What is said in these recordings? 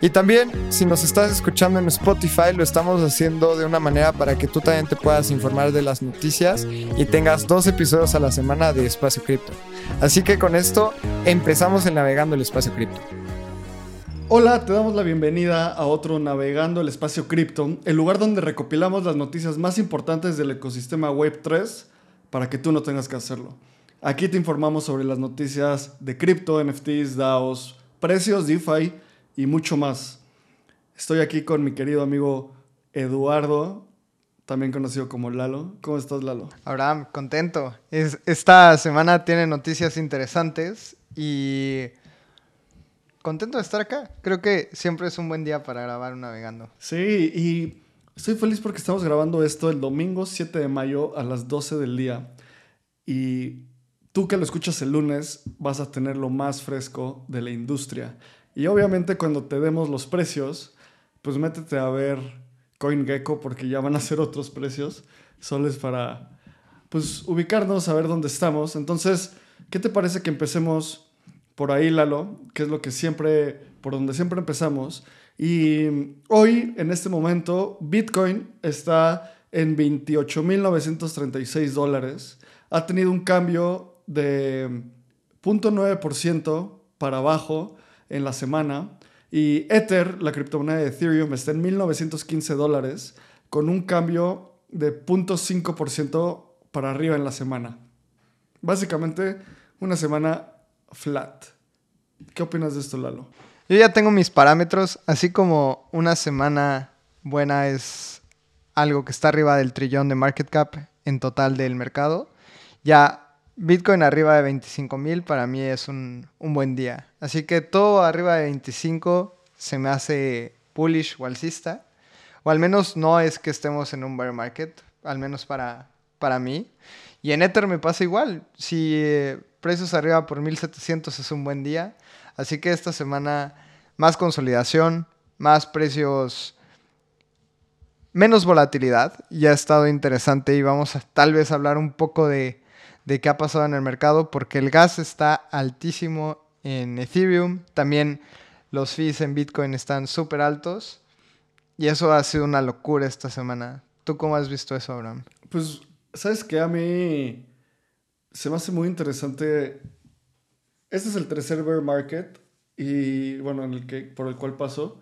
Y también, si nos estás escuchando en Spotify, lo estamos haciendo de una manera para que tú también te puedas informar de las noticias y tengas dos episodios a la semana de Espacio Cripto. Así que con esto empezamos el Navegando el Espacio Cripto. Hola, te damos la bienvenida a otro Navegando el Espacio Cripto, el lugar donde recopilamos las noticias más importantes del ecosistema Web3 para que tú no tengas que hacerlo. Aquí te informamos sobre las noticias de cripto, NFTs, DAOs, precios, DeFi y mucho más. Estoy aquí con mi querido amigo Eduardo, también conocido como Lalo. ¿Cómo estás, Lalo? Abraham, contento. esta semana tiene noticias interesantes y contento de estar acá. Creo que siempre es un buen día para grabar un navegando. Sí, y estoy feliz porque estamos grabando esto el domingo 7 de mayo a las 12 del día. Y tú que lo escuchas el lunes vas a tener lo más fresco de la industria. Y obviamente cuando te demos los precios, pues métete a ver CoinGecko porque ya van a ser otros precios. Solo es para pues ubicarnos, a ver dónde estamos. Entonces, ¿qué te parece que empecemos por ahí, Lalo? Que es lo que siempre, por donde siempre empezamos. Y hoy, en este momento, Bitcoin está en 28.936 dólares. Ha tenido un cambio de 0.9% para abajo en la semana. Y Ether, la criptomoneda de Ethereum, está en 1915 dólares con un cambio de 0.5% para arriba en la semana. Básicamente una semana flat. ¿Qué opinas de esto, Lalo? Yo ya tengo mis parámetros, así como una semana buena es algo que está arriba del trillón de market cap en total del mercado. Ya Bitcoin arriba de 25 mil para mí es un, buen día. Así que todo arriba de 25 se me hace bullish o alcista. O al menos no es que estemos en un bear market, al menos para, para mí. Y en Ether me pasa igual. Si eh, precios arriba por 1700 es un buen día. Así que esta semana más consolidación, más precios, menos volatilidad. Ya ha estado interesante y vamos a tal vez hablar un poco de de qué ha pasado en el mercado, porque el gas está altísimo en Ethereum, también los fees en Bitcoin están súper altos, y eso ha sido una locura esta semana. ¿Tú cómo has visto eso, Abraham? Pues, ¿sabes qué? A mí se me hace muy interesante. Este es el tercer bear market, y bueno, en el que, por el cual pasó.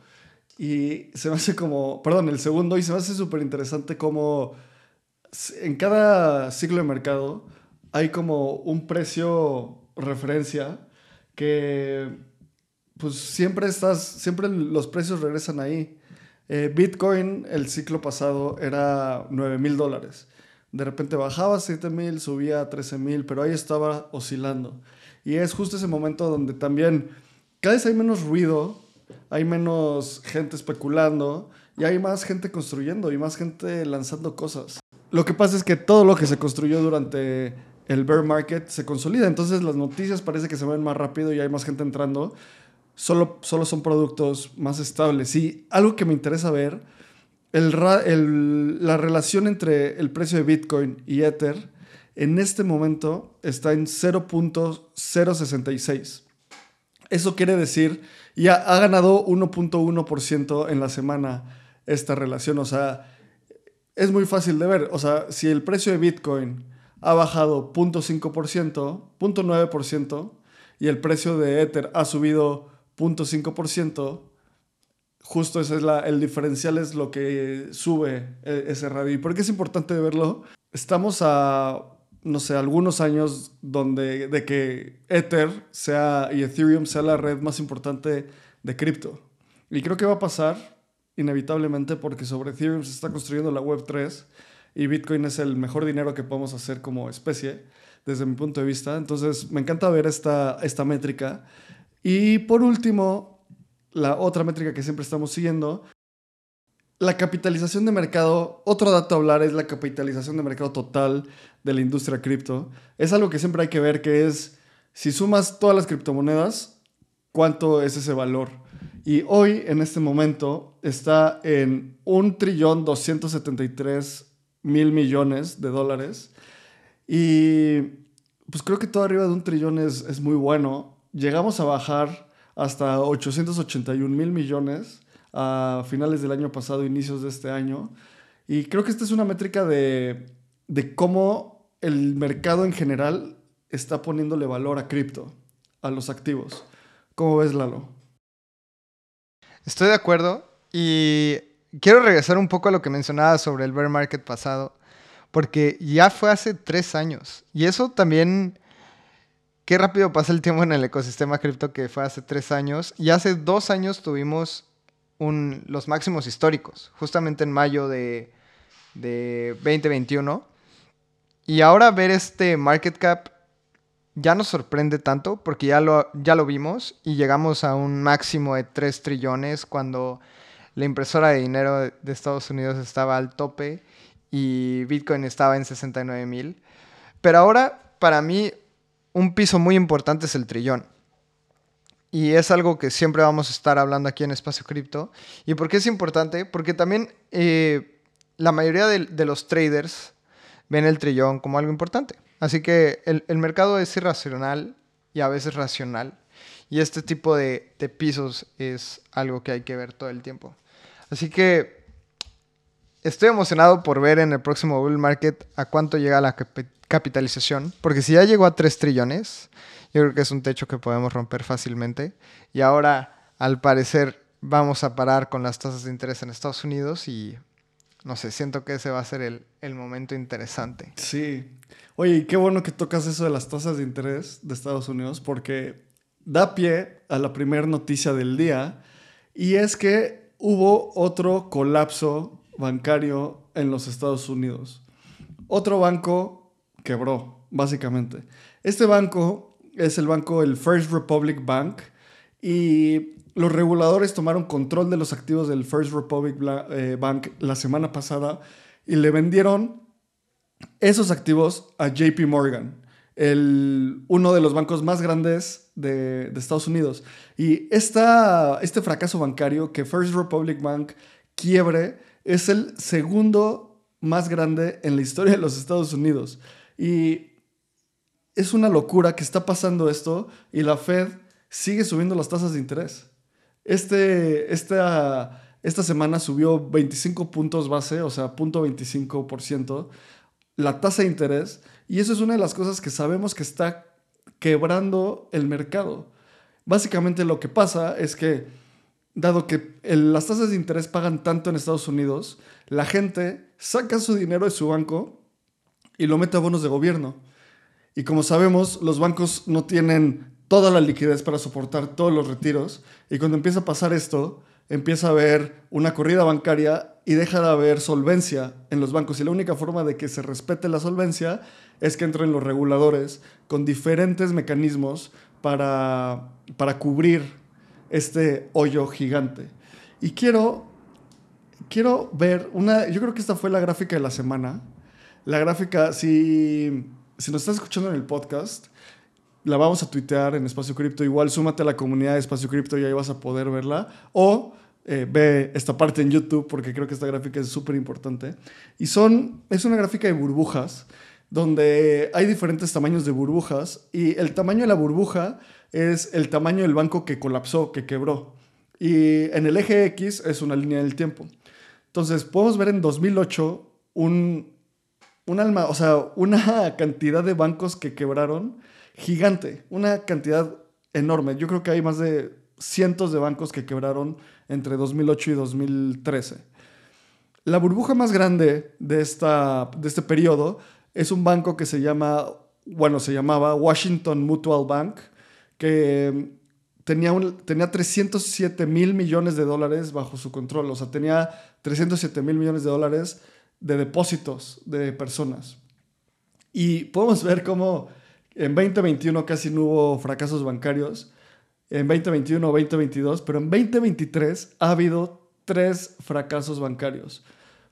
Y se me hace como, perdón, el segundo, y se me hace súper interesante cómo en cada ciclo de mercado hay como un precio referencia que pues siempre estás, siempre los precios regresan ahí. Eh, Bitcoin el ciclo pasado era 9 mil dólares. De repente bajaba a 7 mil, subía a 13 mil, pero ahí estaba oscilando. Y es justo ese momento donde también cada vez hay menos ruido, hay menos gente especulando y hay más gente construyendo y más gente lanzando cosas. Lo que pasa es que todo lo que se construyó durante el bear market se consolida. Entonces las noticias parece que se ven más rápido y hay más gente entrando. Solo, solo son productos más estables. Y algo que me interesa ver, la relación entre el precio de Bitcoin y Ether en este momento está en 0.066. Eso quiere decir, ya ha ganado 1.1% en la semana esta relación. O sea, es muy fácil de ver. O sea, si el precio de Bitcoin ha bajado 0.5%, 0.9% y el precio de Ether ha subido 0.5%, justo ese es la, el diferencial es lo que sube e, ese radio. ¿Y por qué es importante verlo? Estamos a, no sé, algunos años donde, de que Ether sea, y Ethereum sea la red más importante de cripto. Y creo que va a pasar inevitablemente porque sobre Ethereum se está construyendo la Web 3 y Bitcoin es el mejor dinero que podemos hacer como especie, desde mi punto de vista. Entonces, me encanta ver esta, esta métrica. Y por último, la otra métrica que siempre estamos siguiendo la capitalización de mercado, otro dato a hablar es la capitalización de mercado total de la industria cripto. Es algo que siempre hay que ver, que es, si sumas todas las criptomonedas, ¿cuánto es ese valor? Y hoy, en este momento, está en un trillón 273 mil millones de dólares. Y pues creo que todo arriba de un trillón es, es muy bueno. Llegamos a bajar hasta 881 mil millones a finales del año pasado, inicios de este año. Y creo que esta es una métrica de, de cómo el mercado en general está poniéndole valor a cripto, a los activos. ¿Cómo ves, Lalo? Estoy de acuerdo y quiero regresar un poco a lo que mencionaba sobre el bear market pasado, porque ya fue hace tres años y eso también qué rápido pasa el tiempo en el ecosistema cripto que fue hace tres años. Y hace dos años tuvimos los máximos históricos, justamente en mayo de, de 2021. Y ahora ver este market cap ya nos sorprende tanto porque ya lo, ya lo vimos y llegamos a un máximo de 3 trillones cuando la impresora de dinero de Estados Unidos estaba al tope y Bitcoin estaba en 69 mil. Pero ahora, para mí, un piso muy importante es el trillón. Y es algo que siempre vamos a estar hablando aquí en Espacio Cripto. ¿Y por qué es importante? Porque también eh, la mayoría de, los traders ven el trillón como algo importante. Así que el, mercado es irracional y a veces racional. Y este tipo de, de, pisos es algo que hay que ver todo el tiempo. Así que estoy emocionado por ver en el próximo bull market a cuánto llega la capitalización, porque si ya llegó a 3 trillones, yo creo que es un techo que podemos romper fácilmente. Y ahora, al parecer, vamos a parar con las tasas de interés en Estados Unidos y no sé, siento que ese va a ser el, el, momento interesante. Sí. Oye, qué bueno que tocas eso de las tasas de interés de Estados Unidos porque da pie a la primera noticia del día y es que hubo otro colapso bancario en los Estados Unidos. Otro banco quebró, básicamente. Este banco es el banco, el First Republic Bank, y los reguladores tomaron control de los activos del First Republic eh, Bank la semana pasada y le vendieron esos activos a JP Morgan, el, uno de los bancos más grandes de, Estados Unidos. Y esta, este fracaso bancario que First Republic Bank quiebre es el segundo más grande en la historia de los Estados Unidos. Y es una locura que está pasando esto y la Fed sigue subiendo las tasas de interés. Este, esta, esta semana subió 25 puntos base, o sea, 0.25% la tasa de interés. Y eso es una de las cosas que sabemos que está quebrando el mercado. Básicamente lo que pasa es que, dado que las tasas de interés pagan tanto en Estados Unidos, la gente saca su dinero de su banco y lo mete a bonos de gobierno. Y como sabemos, los bancos no tienen toda la liquidez para soportar todos los retiros. Y cuando empieza a pasar esto, empieza a haber una corrida bancaria y deja de haber solvencia en los bancos. Y la única forma de que se respete la solvencia es que entren los reguladores con diferentes mecanismos para, para cubrir este hoyo gigante. Y quiero, quiero ver una, yo creo que esta fue la gráfica de la semana la gráfica, si, si nos estás escuchando en el podcast, la vamos a tuitear en Espacio Cripto. Igual súmate a la comunidad de Espacio Cripto y ahí vas a poder verla. O eh, ve esta parte en YouTube porque creo que esta gráfica es súper importante. Y son, es una gráfica de burbujas donde hay diferentes tamaños de burbujas y el tamaño de la burbuja es el tamaño del banco que colapsó, que quebró. Y en el eje X es una línea del tiempo. Entonces podemos ver en 2008 un, un alma, o sea, una cantidad de bancos que quebraron gigante, una cantidad enorme. Yo creo que hay más de cientos de bancos que quebraron entre 2008 y 2013. La burbuja más grande de, esta, de este periodo es un banco que se llama, bueno, se llamaba Washington Mutual Bank, que tenía, un, tenía 307 mil millones de dólares bajo su control. O sea, tenía 307 mil millones de dólares de depósitos de personas. Y podemos ver cómo en 2021 casi no hubo fracasos bancarios, en 2021 o 2022, pero en 2023 ha habido tres fracasos bancarios.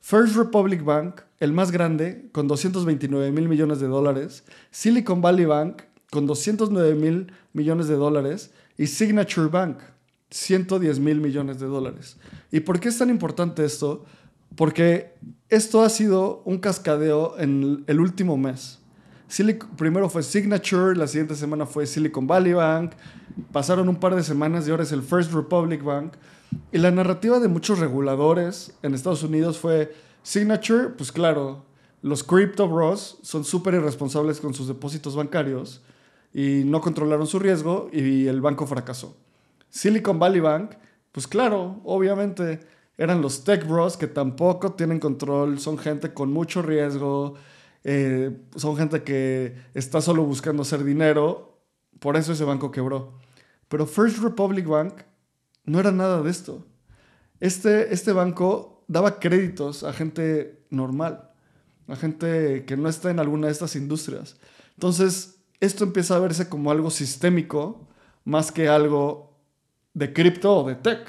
First Republic Bank, el más grande, con 229 mil millones de dólares. Silicon Valley Bank, con 209 mil millones de dólares. Y Signature Bank, 110 mil millones de dólares. ¿Y por qué es tan importante esto? Porque esto ha sido un cascadeo en el último mes. primero fue Signature, la siguiente semana fue Silicon Valley Bank, pasaron un par de semanas y ahora es el First Republic Bank. Y la narrativa de muchos reguladores en Estados Unidos fue Signature, pues claro, los crypto bros son súper irresponsables con sus depósitos bancarios y no controlaron su riesgo y el banco fracasó. Silicon Valley Bank, pues claro, obviamente eran los tech bros que tampoco tienen control, son gente con mucho riesgo, eh, son gente que está solo buscando hacer dinero, por eso ese banco quebró. Pero First Republic Bank no era nada de esto. Este, este banco daba créditos a gente normal, a gente que no está en alguna de estas industrias. Entonces, esto empieza a verse como algo sistémico más que algo de cripto o de tech.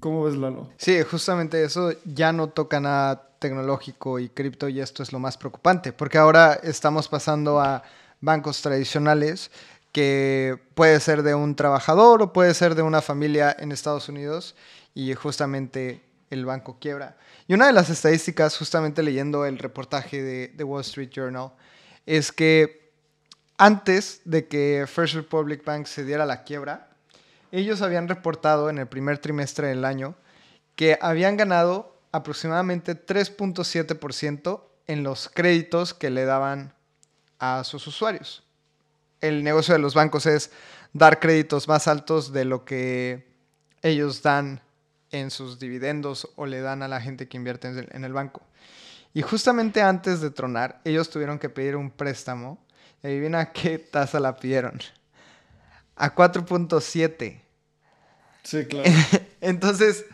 ¿Cómo ves, Lalo? Sí, justamente eso ya no toca nada tecnológico y cripto y esto es lo más preocupante, porque ahora estamos pasando a bancos tradicionales que puede ser de un trabajador o puede ser de una familia en Estados Unidos y justamente el banco quiebra. Y una de las estadísticas, justamente leyendo el reportaje de, The Wall Street Journal, es que antes de que First Republic Bank se diera la quiebra, ellos habían reportado en el primer trimestre del año que habían ganado aproximadamente 3.7% en los créditos que le daban a sus usuarios el negocio de los bancos es dar créditos más altos de lo que ellos dan en sus dividendos o le dan a la gente que invierte en el banco. Y justamente antes de tronar, ellos tuvieron que pedir un préstamo. Y adivina qué tasa la pidieron. A 4.7. Sí, claro. Entonces,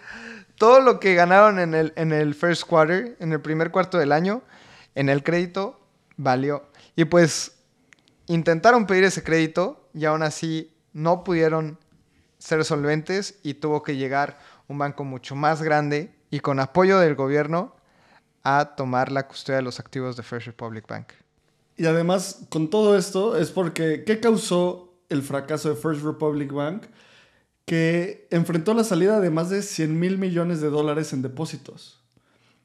todo lo que ganaron en el, en el first quarter, en el primer cuarto del año, en el crédito, valió. Y pues intentaron pedir ese crédito y aún así no pudieron ser solventes y tuvo que llegar un banco mucho más grande y con apoyo del gobierno a tomar la custodia de los activos de First Republic Bank. Y además, con todo esto, es porque, ¿qué causó el fracaso de First Republic Bank? Que enfrentó la salida de más de 100 mil millones de dólares en depósitos.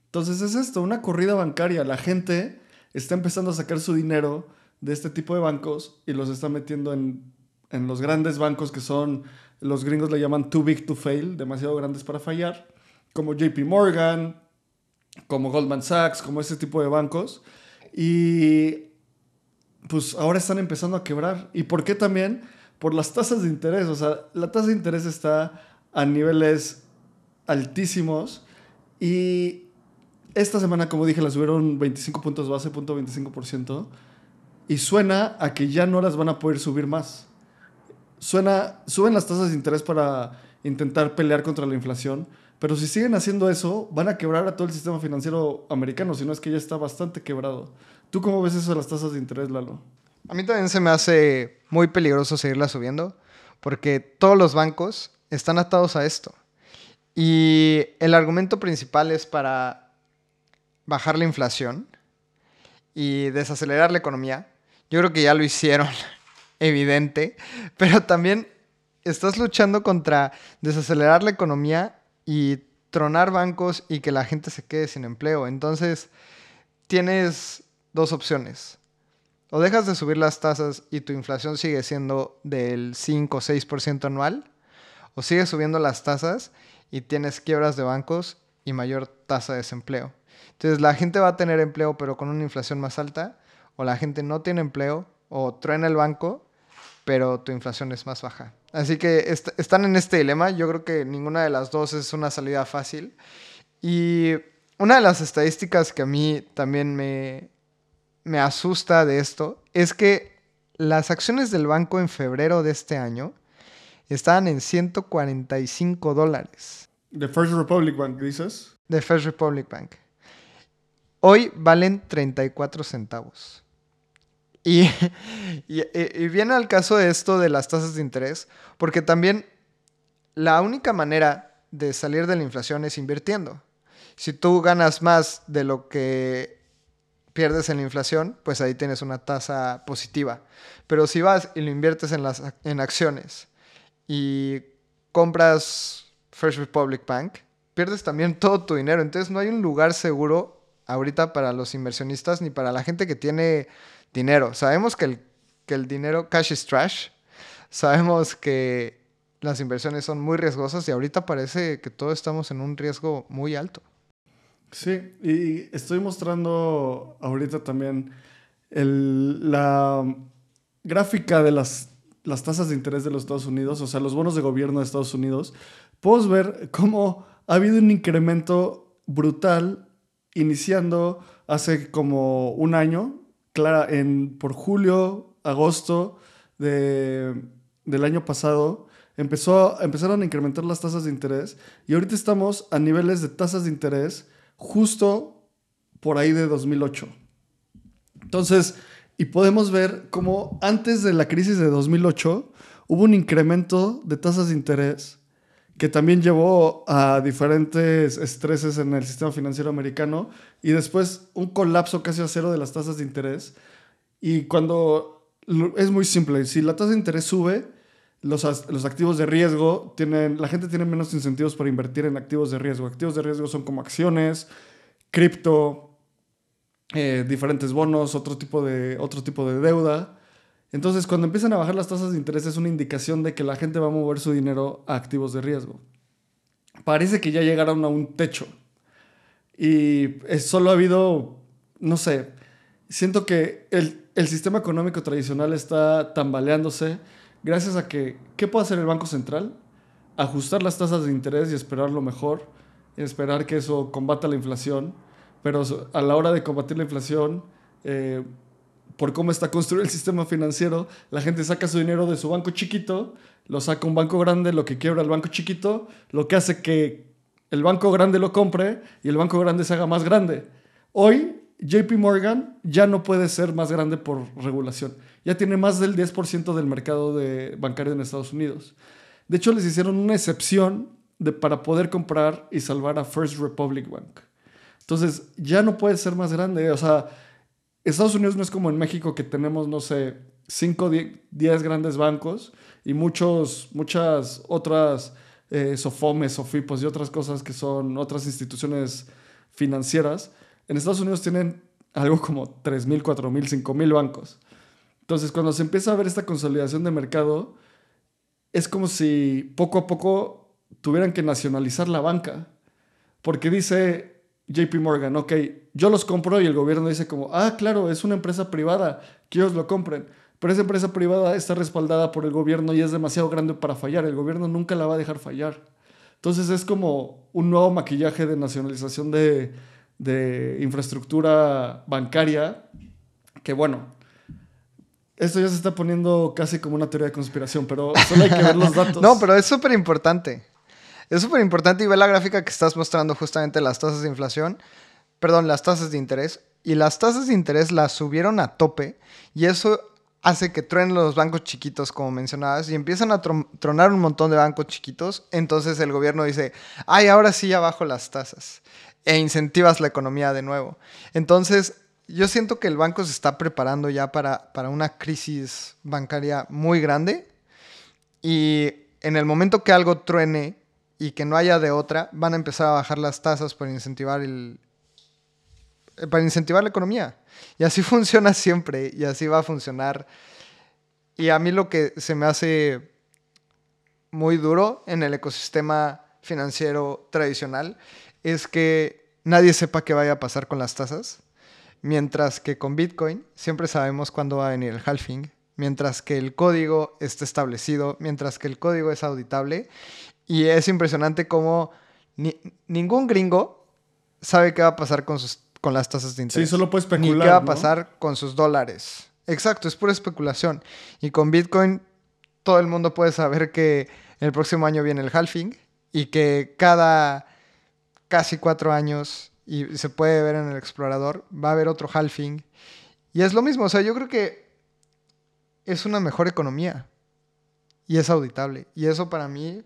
Entonces es esto, una corrida bancaria. La gente está empezando a sacar su dinero de este tipo de bancos y los está metiendo en, los grandes bancos que son, los gringos le llaman too big to fail, demasiado grandes para fallar, como JP Morgan, como Goldman Sachs, como ese tipo de bancos. Y pues ahora están empezando a quebrar. ¿Y por qué también? Por las tasas de interés. O sea, la tasa de interés está a niveles altísimos y esta semana, como dije, la subieron 25 puntos base, punto 25% y suena a que ya no las van a poder subir más. Suena, suben las tasas de interés para intentar pelear contra la inflación, pero si siguen haciendo eso, van a quebrar a todo el sistema financiero americano, si no es que ya está bastante quebrado. ¿Tú cómo ves eso de las tasas de interés, Lalo? A mí también se me hace muy peligroso seguirlas subiendo, porque todos los bancos están atados a esto. Y el argumento principal es para bajar la inflación y desacelerar la economía. Yo creo que ya lo hicieron, evidente, pero también estás luchando contra desacelerar la economía y tronar bancos y que la gente se quede sin empleo. Entonces, tienes dos opciones. O dejas de subir las tasas y tu inflación sigue siendo del 5 o 6% anual, o sigues subiendo las tasas y tienes quiebras de bancos y mayor tasa de desempleo. Entonces la gente va a tener empleo pero con una inflación más alta o la gente no tiene empleo o truena el banco, pero tu inflación es más baja. Así que están en este dilema. Yo creo que ninguna de las dos es una salida fácil. Y una de las estadísticas que a mí también me, me asusta de esto es que las acciones del banco en febrero de este año estaban en 145 dólares. ¿De First Republic Bank dices? De First Republic Bank. Hoy valen 34 centavos. Y, viene al caso de esto de las tasas de interés, porque también la única manera de salir de la inflación es invirtiendo. Si tú ganas más de lo que pierdes en la inflación, pues ahí tienes una tasa positiva. Pero si vas y lo inviertes en, las, en acciones y compras First Republic Bank, pierdes también todo tu dinero. Entonces no hay un lugar seguro ahorita para los inversionistas ni para la gente que tiene dinero. Sabemos que el, que el dinero, cash is trash. Sabemos que las inversiones son muy riesgosas y ahorita parece que todos estamos en un riesgo muy alto. Sí, y estoy mostrando ahorita también la gráfica de las, las tasas de interés de los Estados Unidos, o sea, los bonos de gobierno de Estados Unidos. Puedes ver cómo ha habido un incremento brutal iniciando hace como un año, clara, en, por julio, agosto de, del año pasado, empezó, empezaron a incrementar las tasas de interés y ahorita estamos a niveles de tasas de interés justo por ahí de 2008. Entonces, y podemos ver cómo antes de la crisis de 2008 hubo un incremento de tasas de interés que también llevó a diferentes estreses en el sistema financiero americano y después un colapso casi a cero de las tasas de interés. Y cuando es muy simple, si la tasa de interés sube, los, los, activos de riesgo tienen, la gente tiene menos incentivos para invertir en activos de riesgo. Activos de riesgo son como acciones, cripto, eh, diferentes bonos, otro tipo, de, otro tipo de deuda. Entonces, cuando empiezan a bajar las tasas de interés es una indicación de que la gente va a mover su dinero a activos de riesgo. Parece que ya llegaron a un techo. Y solo ha habido, no sé, siento que el, el sistema económico tradicional está tambaleándose gracias a que, ¿qué puede hacer el Banco Central? Ajustar las tasas de interés y esperar lo mejor, esperar que eso combata la inflación, pero a la hora de combatir la inflación, eh, por cómo está construido el sistema financiero, la gente saca su dinero de su banco chiquito, lo saca un banco grande, lo que quiebra el banco chiquito, lo que hace que el banco grande lo compre y el banco grande se haga más grande. Hoy JP Morgan ya no puede ser más grande por regulación. Ya tiene más del 10% del mercado bancario en Estados Unidos. De hecho, les hicieron una excepción para poder comprar y salvar a First Republic Bank. Entonces, ya no puede ser más grande. O sea, Estados Unidos no es como en México que tenemos, no sé, 5, 10 grandes bancos y muchos, muchas otras eh, SOFOMES, SOFIPOS y otras cosas que son otras instituciones financieras en Estados Unidos tienen algo como 3.000, 4.000, 5.000 bancos. Entonces, cuando se empieza a ver esta consolidación de mercado, es como si poco a poco tuvieran que nacionalizar la banca. Porque dice JP Morgan, ok, yo los compro y el gobierno dice como, ah, claro, es una empresa privada, que ellos lo compren. Pero esa empresa privada está respaldada por el gobierno y es demasiado grande para fallar. El gobierno nunca la va a dejar fallar. Entonces es como un nuevo maquillaje de nacionalización de, de infraestructura bancaria, que bueno, esto ya se está poniendo casi como una teoría de conspiración, pero solo hay que ver los datos. no, pero es súper importante. Es súper importante y ver la gráfica que estás mostrando justamente las tasas de inflación, perdón, las tasas de interés. Y las tasas de interés las subieron a tope y eso hace que truenen los bancos chiquitos, como mencionabas, y empiezan a tronar un montón de bancos chiquitos. Entonces el gobierno dice, ay, ahora sí ya bajo las tasas e incentivas la economía de nuevo. Entonces, yo siento que el banco se está preparando ya para, para una crisis bancaria muy grande y en el momento que algo truene y que no haya de otra, van a empezar a bajar las tasas para incentivar el para incentivar la economía. Y así funciona siempre y así va a funcionar. Y a mí lo que se me hace muy duro en el ecosistema financiero tradicional es que nadie sepa qué vaya a pasar con las tasas, mientras que con Bitcoin siempre sabemos cuándo va a venir el halving, mientras que el código está establecido, mientras que el código es auditable. Y es impresionante cómo ningún gringo sabe qué va a pasar con, sus, con las tasas de interés. Sí, solo puede especular. Ni qué va a pasar con sus dólares. Exacto, es pura especulación. Y con Bitcoin todo el mundo puede saber que el próximo año viene el halving y que cada casi cuatro años y se puede ver en el explorador, va a haber otro halving. Y es lo mismo, o sea, yo creo que es una mejor economía y es auditable. Y eso para mí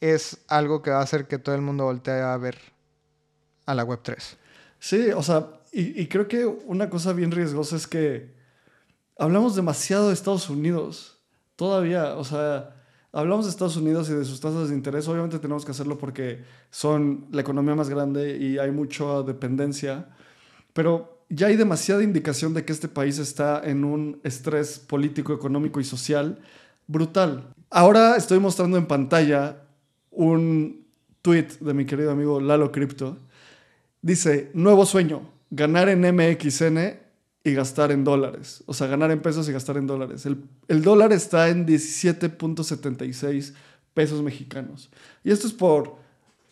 es algo que va a hacer que todo el mundo voltee a ver a la Web3. Sí, o sea, y, creo que una cosa bien riesgosa es que hablamos demasiado de Estados Unidos. Todavía, o sea, hablamos de Estados Unidos y de sus tasas de interés. Obviamente tenemos que hacerlo porque son la economía más grande y hay mucha dependencia. Pero ya hay demasiada indicación de que este país está en un estrés político, económico y social brutal. Ahora estoy mostrando en pantalla un tweet de mi querido amigo Lalo Crypto. Dice, nuevo sueño, ganar en MXN y gastar en dólares. O sea, ganar en pesos y gastar en dólares. El, el dólar está en 17.76 pesos mexicanos. Y esto es por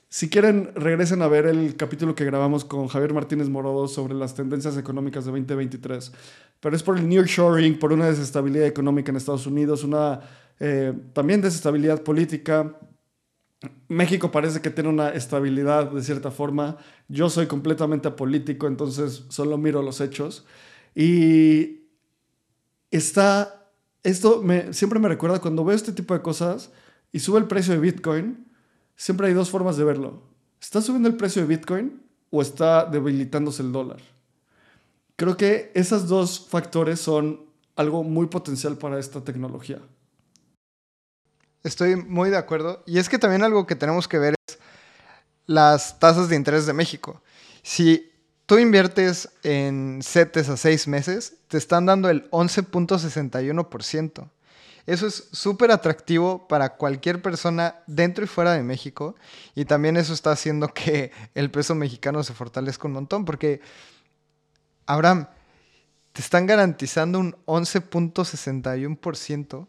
si quieren, regresen a ver el capítulo que grabamos con Javier Martínez Morodo sobre las tendencias económicas de 2023. Pero es por el nearshoring, por una desestabilidad económica en Estados Unidos, una eh, también desestabilidad política. México parece que tiene una estabilidad de cierta forma. Yo soy completamente apolítico, entonces solo miro los hechos. Y está, esto me, siempre me recuerda cuando veo este tipo de cosas y sube el precio de Bitcoin siempre hay dos formas de verlo. ¿Está subiendo el precio de Bitcoin o está debilitándose el dólar? Creo que esos dos factores son algo muy potencial para esta tecnología. Estoy muy de acuerdo. Y es que también algo que tenemos que ver es las tasas de interés de México. Si tú inviertes en CETES a seis meses, te están dando el 11.61%. Eso es súper atractivo para cualquier persona dentro y fuera de México. Y también eso está haciendo que el peso mexicano se fortalezca un montón. Porque, Abraham, te están garantizando un 11.61%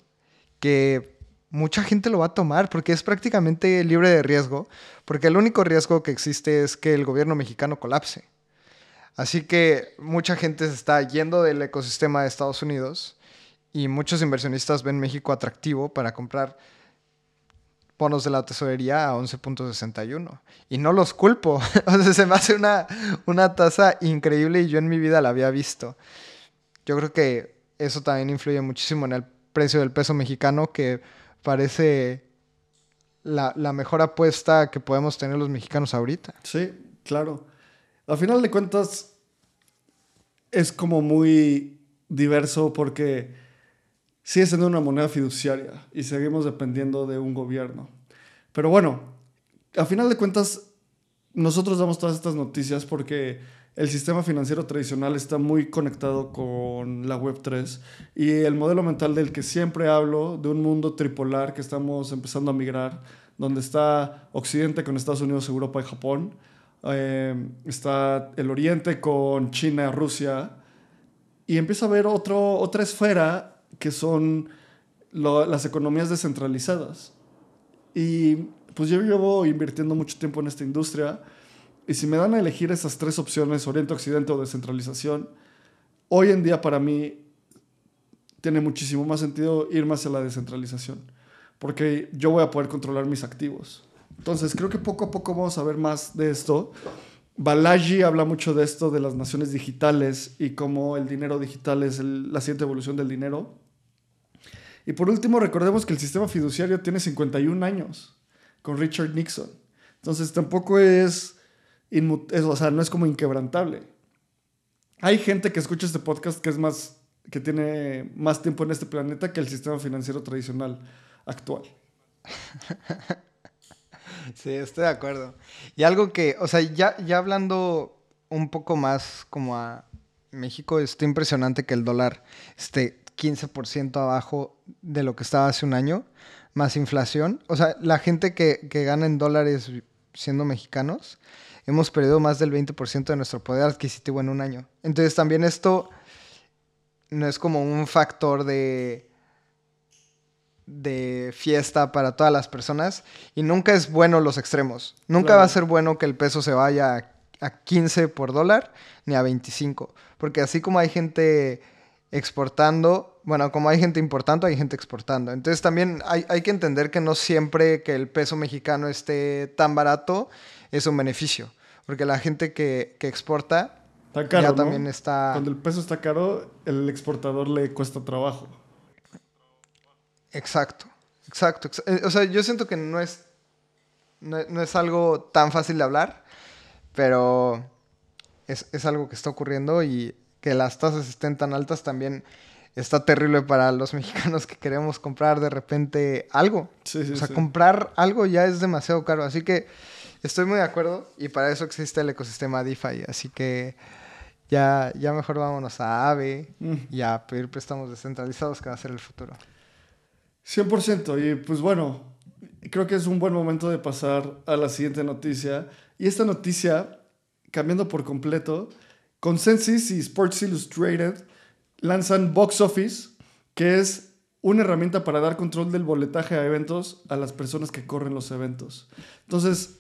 que mucha gente lo va a tomar porque es prácticamente libre de riesgo. Porque el único riesgo que existe es que el gobierno mexicano colapse. Así que mucha gente se está yendo del ecosistema de Estados Unidos y muchos inversionistas ven México atractivo para comprar bonos de la tesorería a 11.61. Y no los culpo. o sea, se me hace una, una tasa increíble y yo en mi vida la había visto. Yo creo que eso también influye muchísimo en el precio del peso mexicano, que parece la, la mejor apuesta que podemos tener los mexicanos ahorita. Sí, claro. A final de cuentas, es como muy diverso porque sigue siendo una moneda fiduciaria y seguimos dependiendo de un gobierno. Pero bueno, a final de cuentas, nosotros damos todas estas noticias porque el sistema financiero tradicional está muy conectado con la Web3 y el modelo mental del que siempre hablo, de un mundo tripolar que estamos empezando a migrar, donde está Occidente con Estados Unidos, Europa y Japón, eh, está el Oriente con China, Rusia, y empieza a haber otro, otra esfera que son las economías descentralizadas. Y pues yo llevo invirtiendo mucho tiempo en esta industria y si me dan a elegir esas tres opciones, Oriente, Occidente o descentralización, hoy en día para mí tiene muchísimo más sentido irme hacia la descentralización, porque yo voy a poder controlar mis activos. Entonces creo que poco a poco vamos a ver más de esto. Balaji habla mucho de esto, de las naciones digitales y cómo el dinero digital es la siguiente evolución del dinero. Y por último, recordemos que el sistema fiduciario tiene 51 años con Richard Nixon. Entonces tampoco es, o sea, no es como inquebrantable. Hay gente que escucha este podcast que es más, que tiene más tiempo en este planeta que el sistema financiero tradicional actual. Sí, estoy de acuerdo. Y algo que, o sea, ya, ya hablando un poco más como a México, está impresionante que el dólar esté 15% abajo de lo que estaba hace un año, más inflación. O sea, la gente que, gana en dólares siendo mexicanos, hemos perdido más del 20% de nuestro poder adquisitivo en un año. Entonces también esto no es como un factor de de fiesta para todas las personas y nunca es bueno los extremos. Nunca va a ser bueno que el peso se vaya a, a 15 por dólar ni a 25, porque así como hay gente exportando, bueno, como hay gente importando, hay gente exportando. Entonces también hay, que entender que no siempre que el peso mexicano esté tan barato es un beneficio, porque la gente que, exporta ya también está... Cuando el peso está caro, el exportador le cuesta trabajo. Exacto, exacto. Eh, o sea, yo siento que no es no, no es algo tan fácil de hablar, pero es, es algo que está ocurriendo y que las tasas estén tan altas también está terrible para los mexicanos que queremos comprar de repente algo. Sí, sí, o sea, sí. comprar algo ya es demasiado caro. Así que estoy muy de acuerdo y para eso existe el ecosistema DeFi. Así que ya, ya mejor vámonos a AVE Mm. y a pedir préstamos descentralizados que va a ser el futuro. 100%. Y pues bueno, creo que es un buen momento de pasar a la siguiente noticia. Y esta noticia, cambiando por completo, Consensus y Sports Illustrated lanzan Box Office, que es una herramienta para dar control del boletaje a eventos a las personas que corren los eventos. Entonces,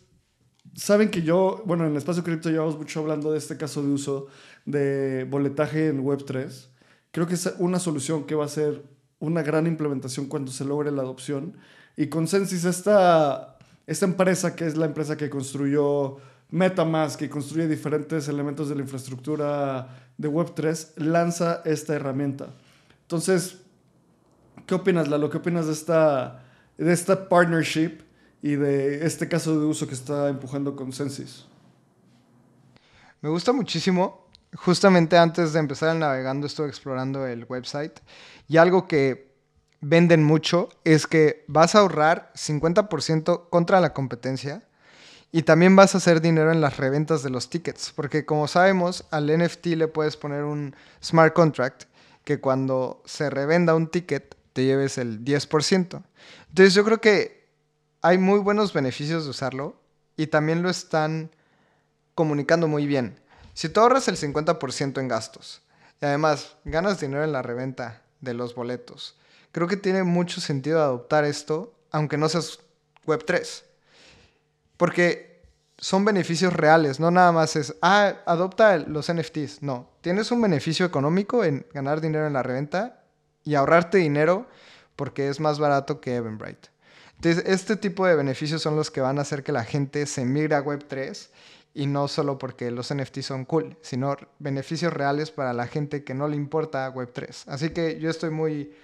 saben que yo, bueno, en Espacio Cripto llevamos mucho hablando de este caso de uso de boletaje en Web3. Creo que es una solución que va a ser una gran implementación cuando se logre la adopción. Y Consensus, esta, esta empresa que es la empresa que construyó MetaMask, que construye diferentes elementos de la infraestructura de Web3, lanza esta herramienta. Entonces, ¿qué opinas, Lalo? ¿Qué opinas de esta, de esta partnership y de este caso de uso que está empujando Consensus? Me gusta muchísimo. Justamente antes de empezar navegando estuve explorando el website y algo que venden mucho es que vas a ahorrar 50% contra la competencia y también vas a hacer dinero en las reventas de los tickets, porque como sabemos al NFT le puedes poner un smart contract que cuando se revenda un ticket te lleves el 10%. Entonces yo creo que hay muy buenos beneficios de usarlo y también lo están comunicando muy bien. Si tú ahorras el 50% en gastos y además ganas dinero en la reventa de los boletos, creo que tiene mucho sentido adoptar esto, aunque no seas Web3. Porque son beneficios reales, no nada más es, ah, adopta los NFTs. No, tienes un beneficio económico en ganar dinero en la reventa y ahorrarte dinero porque es más barato que Eventbrite. Entonces, este tipo de beneficios son los que van a hacer que la gente se migre a Web3 y no solo porque los NFTs son cool, sino beneficios reales para la gente que no le importa Web3. Así que yo estoy muy,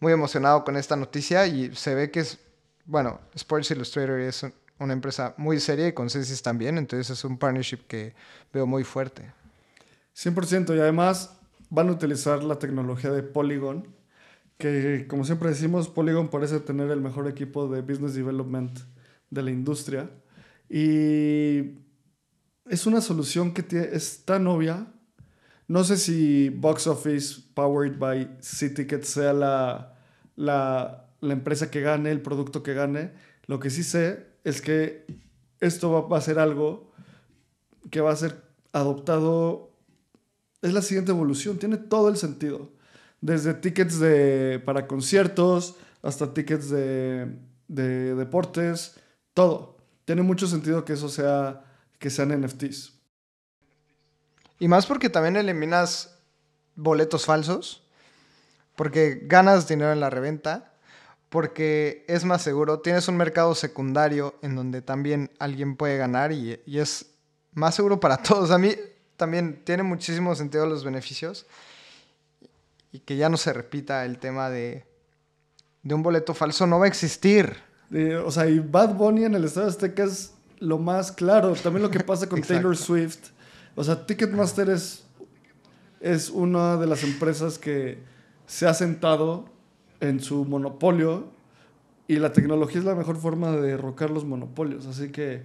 muy emocionado con esta noticia y se ve que es, bueno, Sports Illustrated es un- una empresa muy seria y Consensus también, entonces es un partnership que veo muy fuerte. 100% y además van a utilizar la tecnología de Polygon, que como siempre decimos, Polygon parece tener el mejor equipo de business development de la industria y es una solución que es tan obvia. No sé si Box Office Powered by C-Ticket sea la, la, la empresa que gane, el producto que gane. Lo que sí sé es que esto va a ser algo que va a ser adoptado es la siguiente evolución, tiene todo el sentido. Desde tickets de, para conciertos hasta tickets de, de deportes, todo. Tiene mucho sentido que eso sea, que sean NFTs. Y más porque también eliminas boletos falsos, porque ganas dinero en la reventa, porque es más seguro, tienes un mercado secundario en donde también alguien puede ganar y, y es más seguro para todos. A mí también tiene muchísimo sentido los beneficios y que ya no se repita el tema de, de un boleto falso, no va a existir. Eh, o sea, y Bad Bunny en el Estadio Azteca es lo más claro. También lo que pasa con. Taylor Swift. O sea, Ticketmaster es, es una de las empresas que se ha sentado en su monopolio y la tecnología es la mejor forma de derrocar los monopolios. Así que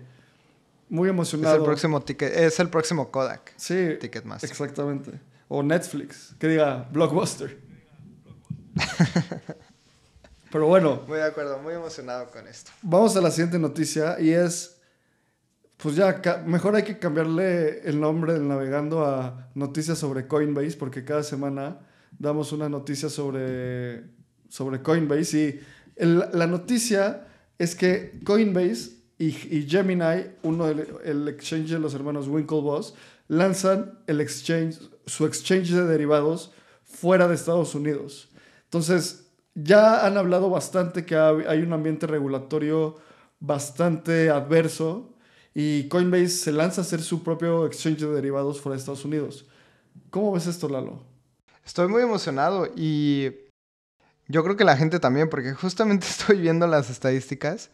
muy Es emocionado. el próximo ticket, es el próximo Kodak, Sí, Ticketmaster. exactamente. O Netflix, que diga Blockbuster. Pero bueno, Muy de acuerdo, muy emocionado con esto. Vamos a la siguiente noticia y es, pues ya, mejor hay que cambiarle el nombre del navegando a noticias sobre Coinbase porque cada semana damos una noticia sobre, sobre Coinbase y el- la noticia es que Coinbase y, y Gemini, uno del el exchange de los hermanos Winklevoss, lanzan el exchange, su exchange de derivados fuera de Estados Unidos. Entonces, ya han hablado bastante que ha- hay un ambiente regulatorio bastante adverso y Coinbase se lanza a hacer su propio exchange de derivados fuera de Estados Unidos. ¿Cómo ves esto, Lalo? Estoy muy emocionado y yo creo que la gente también, porque justamente estoy viendo las estadísticas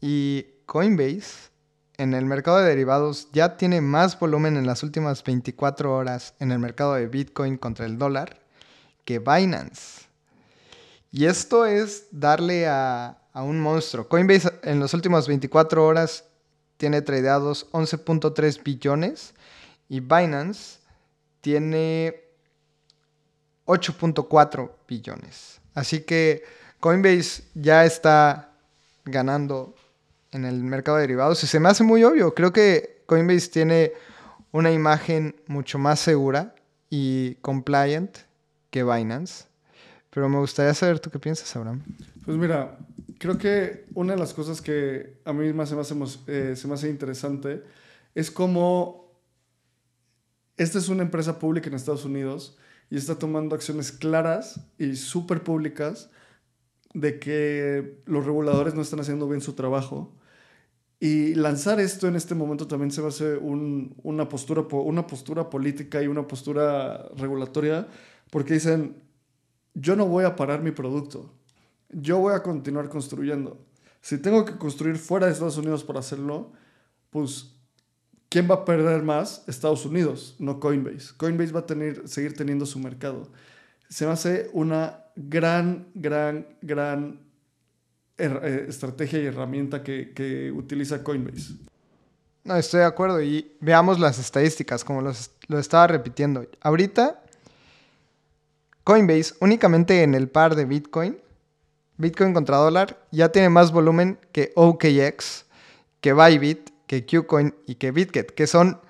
y Coinbase en el mercado de derivados ya tiene más volumen en las últimas 24 horas en el mercado de Bitcoin contra el dólar que Binance. Y esto es darle a, un monstruo. Coinbase en las últimas 24 horas tiene tradeados 11.3 billones y Binance tiene 8.4 billones. Así que Coinbase ya está ganando en el mercado de derivados y se me hace muy obvio. Creo que Coinbase tiene una imagen mucho más segura y compliant que Binance. Pero me gustaría saber tú qué piensas, Abraham. Pues mira, creo que una de las cosas que a mí más se me hace, eh, se me hace interesante es cómo esta es una empresa pública en Estados Unidos y está tomando acciones claras y súper públicas de que los reguladores no están haciendo bien su trabajo. Y lanzar esto en este momento también se va a hacer una, postura, una postura política y una postura regulatoria, porque dicen, yo no voy a parar mi producto, yo voy a continuar construyendo. Si tengo que construir fuera de Estados Unidos para hacerlo, pues, ¿quién va a perder más? Estados Unidos, no Coinbase. Coinbase va a tener, seguir teniendo su mercado. Se me hace una gran, gran, gran eh, estrategia y herramienta que, utiliza Coinbase. No, estoy de acuerdo. Y veamos las estadísticas, como lo estaba repitiendo. Ahorita, Coinbase, únicamente en el par de Bitcoin, Bitcoin contra dólar, ya tiene más volumen que OKX, que Bybit, que Qcoin y que Bitget, que son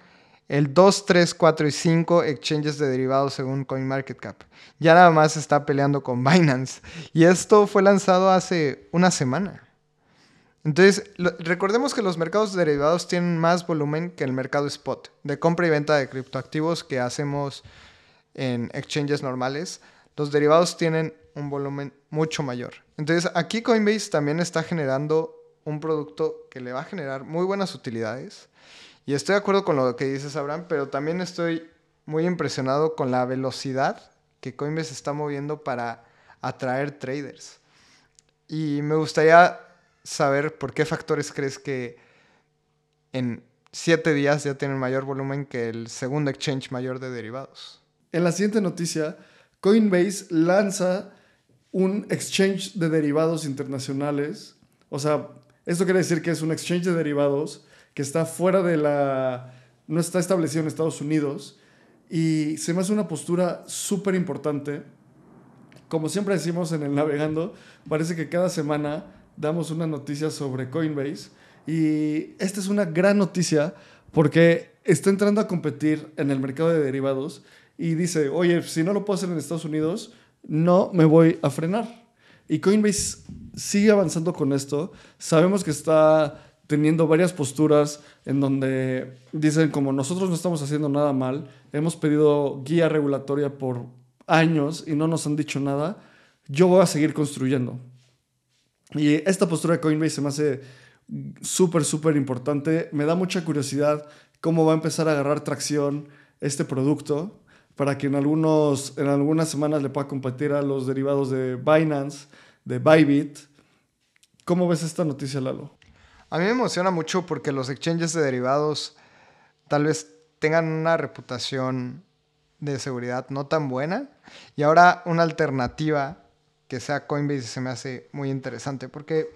el 2, 3, 4 y 5 exchanges de derivados según CoinMarketCap. Ya nada más está peleando con Binance. Y esto fue lanzado hace una semana. Entonces, recordemos que los mercados de derivados tienen más volumen que el mercado spot, de compra y venta de criptoactivos que hacemos en exchanges normales. Los derivados tienen un volumen mucho mayor. Entonces, aquí Coinbase también está generando un producto que le va a generar muy buenas utilidades y estoy de acuerdo con lo que dices, Abraham, pero también estoy muy impresionado con la velocidad que Coinbase está moviendo para atraer traders. Y me gustaría saber por qué factores crees que en siete días ya tienen mayor volumen que el segundo exchange mayor de derivados. En la siguiente noticia, Coinbase lanza un exchange de derivados internacionales. O sea, esto quiere decir que es un exchange de derivados que está fuera de la... no está establecido en Estados Unidos y se me hace una postura súper importante. Como siempre decimos en el navegando, parece que cada semana damos una noticia sobre Coinbase y esta es una gran noticia porque está entrando a competir en el mercado de derivados y dice, oye, si no lo puedo hacer en Estados Unidos, no me voy a frenar. Y Coinbase sigue avanzando con esto. Sabemos que está teniendo varias posturas en donde dicen como nosotros no estamos haciendo nada mal, hemos pedido guía regulatoria por años y no nos han dicho nada, yo voy a seguir construyendo. Y esta postura de Coinbase se me hace súper, súper importante. Me da mucha curiosidad cómo va a empezar a agarrar tracción este producto para que en, algunos, en algunas semanas le pueda competir a los derivados de Binance, de Bybit. ¿Cómo ves esta noticia, Lalo? A mí me emociona mucho porque los exchanges de derivados tal vez tengan una reputación de seguridad no tan buena y ahora una alternativa que sea Coinbase se me hace muy interesante porque,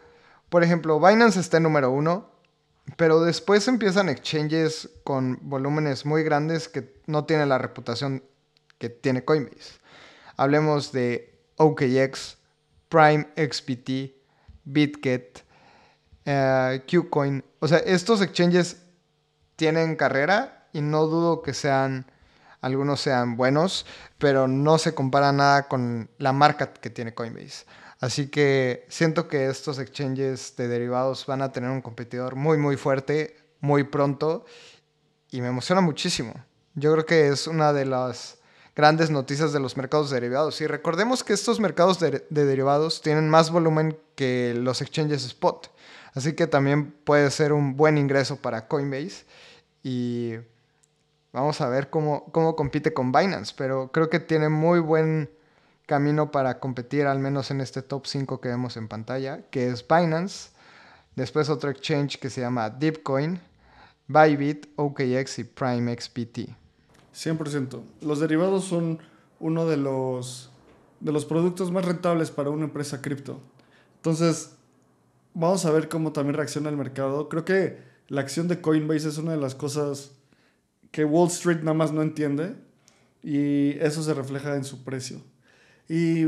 por ejemplo, Binance está en número uno, pero después empiezan exchanges con volúmenes muy grandes que no tienen la reputación que tiene Coinbase. Hablemos de OKX, Prime XPT, BitGet, uh, Qcoin. O sea, estos exchanges tienen carrera y no dudo que sean, algunos sean buenos, pero no se compara nada con la marca que tiene Coinbase. Así que siento que estos exchanges de derivados van a tener un competidor muy, muy fuerte, muy pronto, y me emociona muchísimo. Yo creo que es una de las grandes noticias de los mercados derivados. Y recordemos que estos mercados de, de derivados tienen más volumen que los exchanges spot. Así que también puede ser un buen ingreso para Coinbase. Y vamos a ver cómo, cómo compite con Binance. Pero creo que tiene muy buen camino para competir, al menos en este top 5 que vemos en pantalla, que es Binance, Después otro exchange que se llama Deepcoin, Bybit, OKX y PrimeXPT. 100%. Los derivados son uno de los, de los productos más rentables para una empresa cripto. Entonces, vamos a ver cómo también reacciona el mercado. Creo que la acción de Coinbase es una de las cosas que Wall Street nada más no entiende y eso se refleja en su precio. Y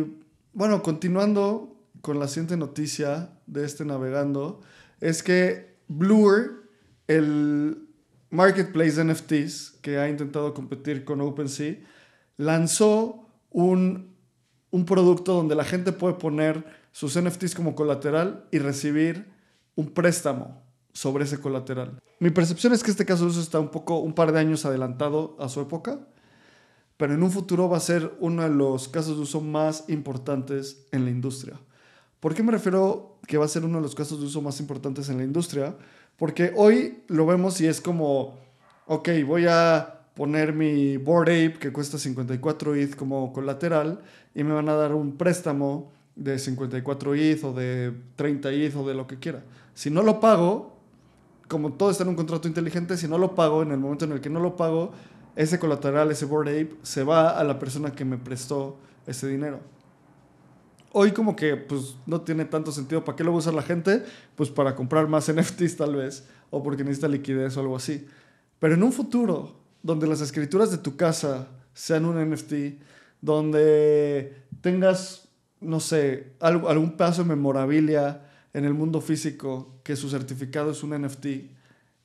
bueno, continuando con la siguiente noticia de este navegando, es que Blur, el marketplace de NFTs que ha intentado competir con OpenSea, lanzó un, un producto donde la gente puede poner sus NFTs como colateral y recibir un préstamo sobre ese colateral. Mi percepción es que este caso de uso está un poco, un par de años adelantado a su época, pero en un futuro va a ser uno de los casos de uso más importantes en la industria. ¿Por qué me refiero que va a ser uno de los casos de uso más importantes en la industria? Porque hoy lo vemos y es como, ok, voy a poner mi Board Ape que cuesta 54 ETH como colateral y me van a dar un préstamo de 54 ETH o de 30 ETH o de lo que quiera. Si no lo pago, como todo está en un contrato inteligente, si no lo pago, en el momento en el que no lo pago, ese colateral, ese Board Ape, se va a la persona que me prestó ese dinero. Hoy como que pues no tiene tanto sentido. ¿Para qué lo va a usar la gente? Pues para comprar más NFTs tal vez, o porque necesita liquidez o algo así. Pero en un futuro, donde las escrituras de tu casa sean un NFT, donde tengas, no sé, algún paso de memorabilia en el mundo físico que su certificado es un NFT,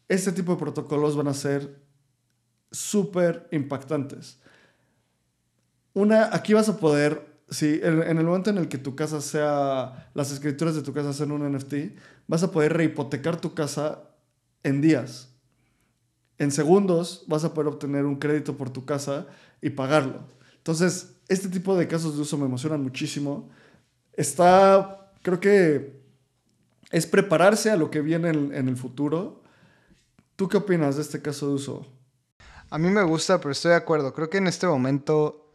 este tipo de protocolos van a ser súper impactantes. Una, aquí vas a poder, si en, en, el momento en el que tu casa sea, las escrituras de tu casa sean un NFT, vas a poder rehipotecar tu casa en días. En segundos vas a poder obtener un crédito por tu casa y pagarlo. Entonces, este tipo de casos de uso me emocionan muchísimo. Está, creo que es prepararse a lo que viene en, el futuro. ¿Tú qué opinas de este caso de uso? A mí me gusta, pero estoy de acuerdo. Creo que en este momento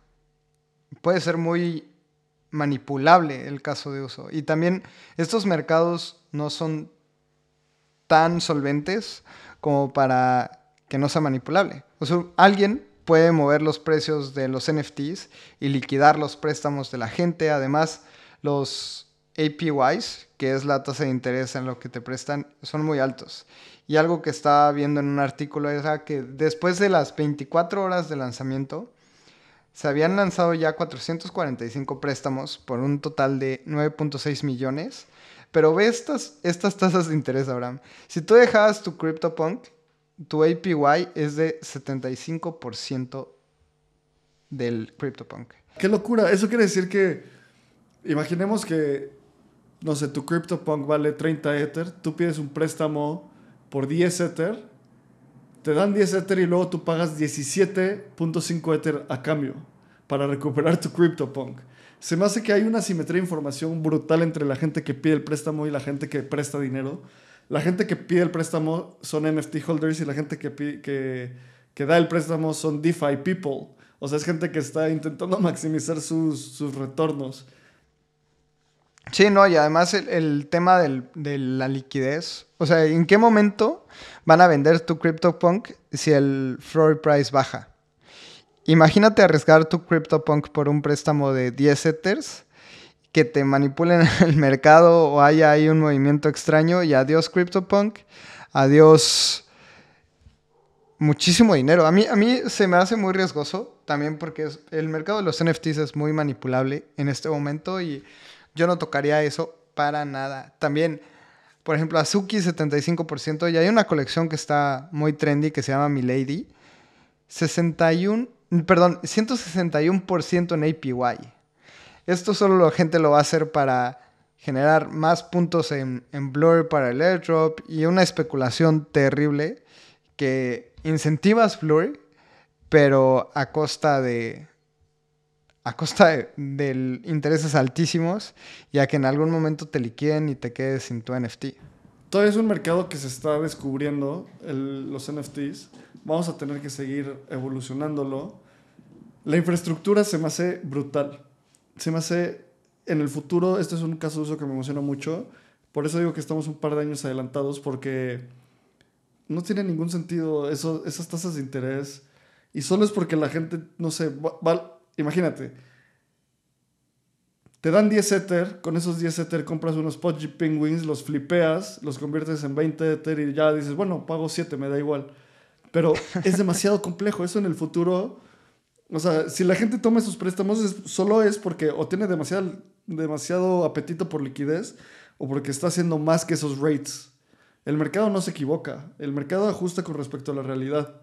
puede ser muy manipulable el caso de uso. Y también estos mercados no son tan solventes como para que no sea manipulable. O sea, alguien puede mover los precios de los NFTs y liquidar los préstamos de la gente. Además, los APYs, que es la tasa de interés en lo que te prestan, son muy altos. Y algo que estaba viendo en un artículo era que después de las 24 horas de lanzamiento, se habían lanzado ya 445 préstamos por un total de 9.6 millones. Pero ve estas, estas tasas de interés, Abraham. Si tú dejabas tu CryptoPunk, tu APY es de 75% del CryptoPunk. ¡Qué locura! Eso quiere decir que, imaginemos que no sé, tu CryptoPunk vale 30 Ether, tú pides un préstamo por 10 Ether, te dan 10 Ether y luego tú pagas 17.5 Ether a cambio para recuperar tu CryptoPunk. Se me hace que hay una simetría de información brutal entre la gente que pide el préstamo y la gente que presta dinero. La gente que pide el préstamo son NFT holders y la gente que, que, da el préstamo son DeFi people. O sea, es gente que está intentando maximizar sus, sus retornos. Sí, no, y además el, tema de la liquidez. O sea, ¿en qué momento van a vender tu CryptoPunk si el floor price baja? Imagínate arriesgar tu CryptoPunk por un préstamo de 10 Ethers, que te manipulen el mercado o haya ahí un movimiento extraño y adiós CryptoPunk, adiós muchísimo dinero. A mí, a mí se me hace muy riesgoso también porque el mercado de los NFTs es muy manipulable en este momento y yo no tocaría eso para nada. También, por ejemplo, Azuki 75%. Y hay una colección que está muy trendy que se llama Milady. 61, perdón, 161% en APY. Esto solo la gente lo va a hacer para generar más puntos en, Blur para el airdrop y una especulación terrible que incentivas Blur, pero a costa de, a costa de, intereses altísimos y a que en algún momento te liquiden y te quedes sin tu NFT. Todavía es un mercado que se está descubriendo, los NFTs. Vamos a tener que seguir evolucionándolo. La infraestructura se me hace brutal. Se me hace, en el futuro, este es un caso de uso que me emociona mucho. Por eso digo que estamos un par de años adelantados porque no tiene ningún sentido esas tasas de interés. Y solo es porque la gente, no sé, imagínate, te dan 10 Ether, con esos 10 Ether compras unos Pudgy Penguins, los flipeas, los conviertes en 20 Ether y ya dices, bueno, pago 7, me da igual. Pero es demasiado complejo, eso en el futuro... O sea, si la gente toma esos préstamos, solo es porque o tiene demasiado, demasiado apetito por liquidez o porque está haciendo más que esos rates. El mercado no se equivoca, el mercado ajusta con respecto a la realidad.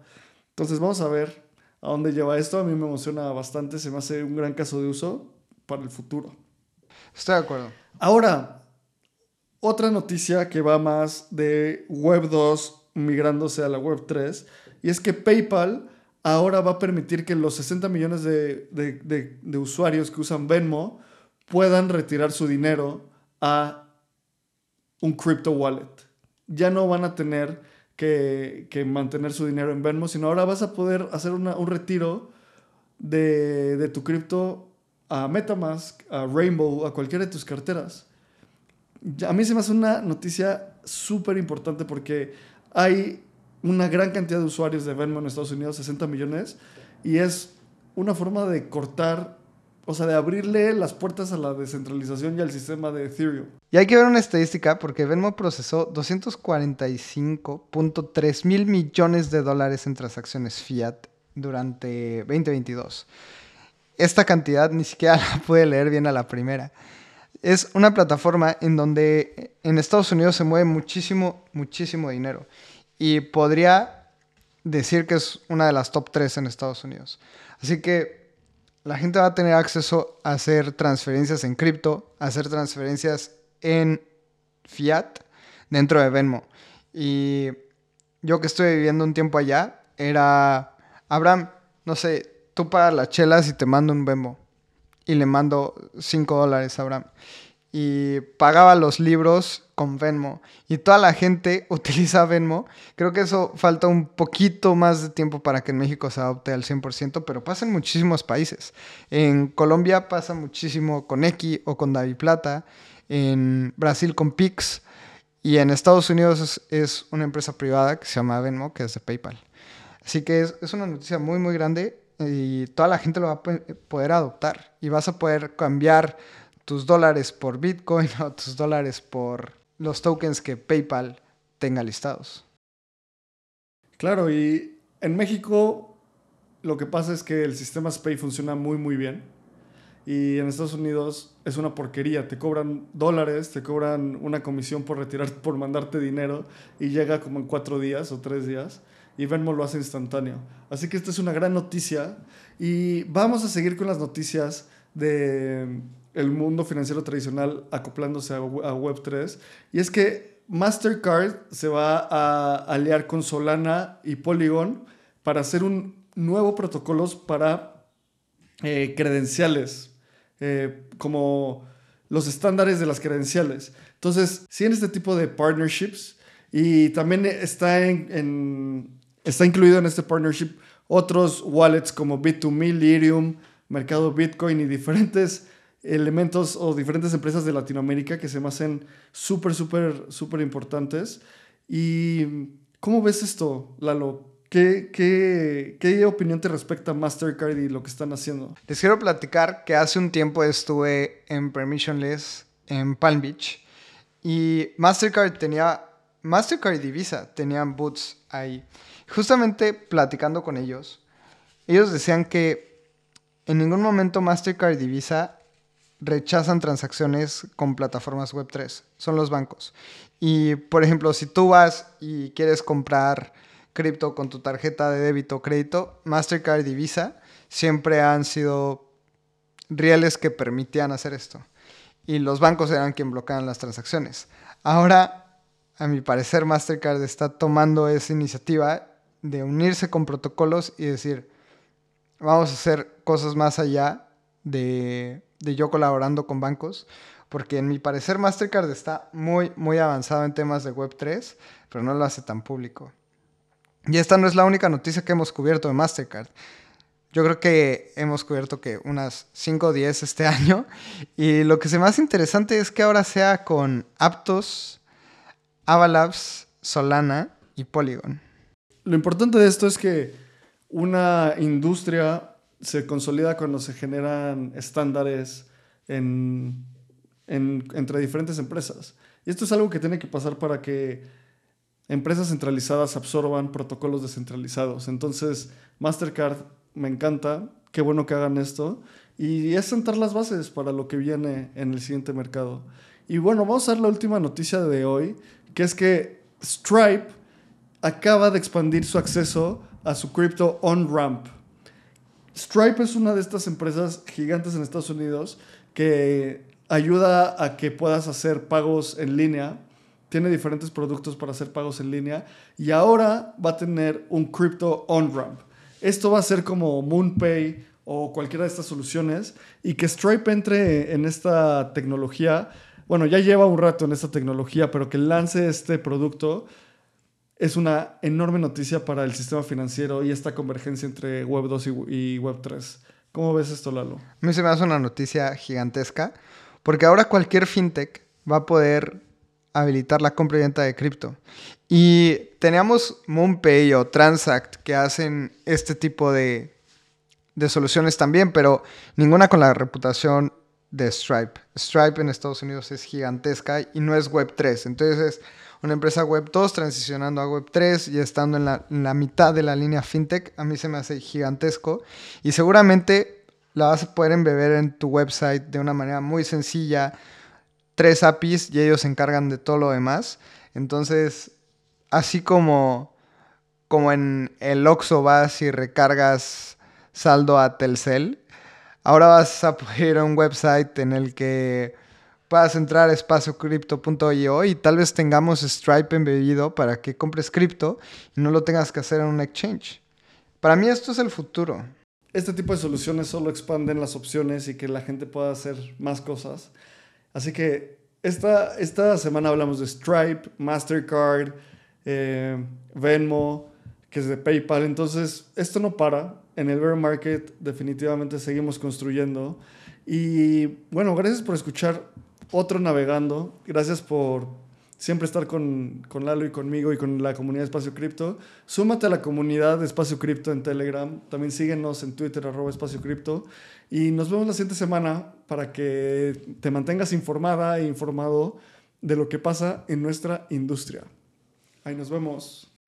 Entonces vamos a ver a dónde lleva esto. A mí me emociona bastante, se me hace un gran caso de uso para el futuro. Estoy de acuerdo. Ahora, otra noticia que va más de Web 2 migrándose a la Web 3, y es que PayPal ahora va a permitir que los 60 millones de, de usuarios que usan Venmo puedan retirar su dinero a un crypto wallet. Ya no van a tener que, mantener su dinero en Venmo, sino ahora vas a poder hacer un retiro de, tu cripto a Metamask, a Rainbow, a cualquiera de tus carteras. A mí se me hace una noticia súper importante porque hay una gran cantidad de usuarios de Venmo en Estados Unidos, 60 millones, y es una forma de cortar o sea, de abrirle las puertas a la descentralización y al sistema de Ethereum. Y hay que ver una estadística porque Venmo procesó 245.3 mil millones de dólares en transacciones fiat durante 2022. Esta cantidad ni siquiera la pude leer bien a la primera. Es una plataforma en donde en Estados Unidos se mueve muchísimo, muchísimo dinero. Y podría decir que es una de las top 3 en Estados Unidos. Así que la gente va a tener acceso a hacer transferencias en cripto, a hacer transferencias en fiat dentro de Venmo. Y yo que estoy viviendo un tiempo allá, era, Abraham, no sé, tú pagas las chelas y te mando un Venmo. Y le mando 5 dólares a Abraham y pagaba los libros con Venmo. Y toda la gente utiliza Venmo. Creo que eso falta un poquito más de tiempo para que en México se adopte al 100%, pero pasa en muchísimos países. En Colombia pasa muchísimo con X o con Plata. En Brasil con Pix. Y en Estados Unidos es, una empresa privada que se llama Venmo, que es de PayPal. Así que es, es una noticia muy, muy grande y toda la gente lo va a poder adoptar. Y vas a poder cambiar tus dólares por Bitcoin o tus dólares por los tokens que PayPal tenga listados. Claro, y en México lo que pasa es que el sistema SPAY funciona muy muy bien. Y en Estados Unidos es una porquería. Te cobran dólares, te cobran una comisión por retirar, por mandarte dinero y llega como en cuatro días o tres días. Y Venmo lo hace instantáneo. Así que esta es una gran noticia. Y vamos a seguir con las noticias de el mundo financiero tradicional acoplándose a, Web3. Y es que Mastercard se va a aliar con Solana y Polygon para hacer un nuevo protocolos para eh, credenciales, eh, como los estándares de las credenciales. Entonces, sí en este tipo de partnerships y también está, en, está incluido en este partnership otros wallets como Bit2Me, Ethereum, Mercado Bitcoin y diferentes elementos o diferentes empresas de Latinoamérica que se me hacen súper, súper, súper importantes. ¿Y cómo ves esto, Lalo? ¿Qué, qué, qué opinión te respecta Mastercard y lo que están haciendo? Les quiero platicar que hace un tiempo estuve en Permissionless en Palm Beach y Mastercard tenía, Mastercard y Visa tenían boots ahí. Justamente platicando con ellos, ellos decían que en ningún momento Mastercard y Visa rechazan transacciones con plataformas Web3, son los bancos. Y por ejemplo, si tú vas y quieres comprar cripto con tu tarjeta de débito o crédito, Mastercard y Visa siempre han sido rieles que permitían hacer esto. Y los bancos eran quien bloqueaban las transacciones. Ahora, a mi parecer, Mastercard está tomando esa iniciativa de unirse con protocolos y decir, vamos a hacer cosas más allá de de yo colaborando con bancos, porque en mi parecer Mastercard está muy, muy avanzado en temas de Web3, pero no lo hace tan público. Y esta no es la única noticia que hemos cubierto de Mastercard. Yo creo que hemos cubierto que unas 5 o 10 este año. Y lo que se más interesante es que ahora sea con Aptos, Avalabs, Solana y Polygon. Lo importante de esto es que una industria se consolida cuando se generan estándares en, entre diferentes empresas. Y esto es algo que tiene que pasar para que empresas centralizadas absorban protocolos descentralizados. Entonces, Mastercard me encanta, qué bueno que hagan esto. Y es sentar las bases para lo que viene en el siguiente mercado. Y bueno, vamos a ver la última noticia de hoy, que es que Stripe acaba de expandir su acceso a su cripto on-ramp. Stripe es una de estas empresas gigantes en Estados Unidos que ayuda a que puedas hacer pagos en línea. Tiene diferentes productos para hacer pagos en línea y ahora va a tener un crypto on-ramp. Esto va a ser como MoonPay o cualquiera de estas soluciones y que Stripe entre en esta tecnología. Bueno, ya lleva un rato en esta tecnología, pero que lance este producto es una enorme noticia para el sistema financiero y esta convergencia entre Web 2 y, Web 3. ¿Cómo ves esto, Lalo? A mí se me hace una noticia gigantesca, porque ahora cualquier fintech va a poder habilitar la compra y venta de cripto. Y teníamos MoonPay o Transact que hacen este tipo de, de soluciones también, pero ninguna con la reputación de Stripe. Stripe en Estados Unidos es gigantesca y no es Web 3. Entonces una empresa Web 2 transicionando a Web 3 y estando en la, mitad de la línea FinTech, a mí se me hace gigantesco. Y seguramente la vas a poder embeber en tu website de una manera muy sencilla. Tres APIs y ellos se encargan de todo lo demás. Entonces, así como, como en el Oxxo vas y recargas saldo a Telcel, ahora vas a poder ir a un website en el que puedas entrar a espaciocrypto.io y tal vez tengamos Stripe embebido para que compres cripto y no lo tengas que hacer en un exchange. Para mí esto es el futuro. Este tipo de soluciones solo expanden las opciones y que la gente pueda hacer más cosas. Así que esta, esta semana hablamos de Stripe, Mastercard, eh, Venmo, que es de PayPal. Entonces, esto no para. En el bear market definitivamente seguimos construyendo. Y bueno, gracias por escuchar otro navegando. Gracias por siempre estar con, con, Lalo y conmigo y con la comunidad de Espacio Cripto. Súmate a la comunidad de Espacio Cripto en Telegram. También síguenos en Twitter, arroba Espacio Cripto. Y nos vemos la siguiente semana para que te mantengas informada e informado de lo que pasa en nuestra industria. Ahí nos vemos.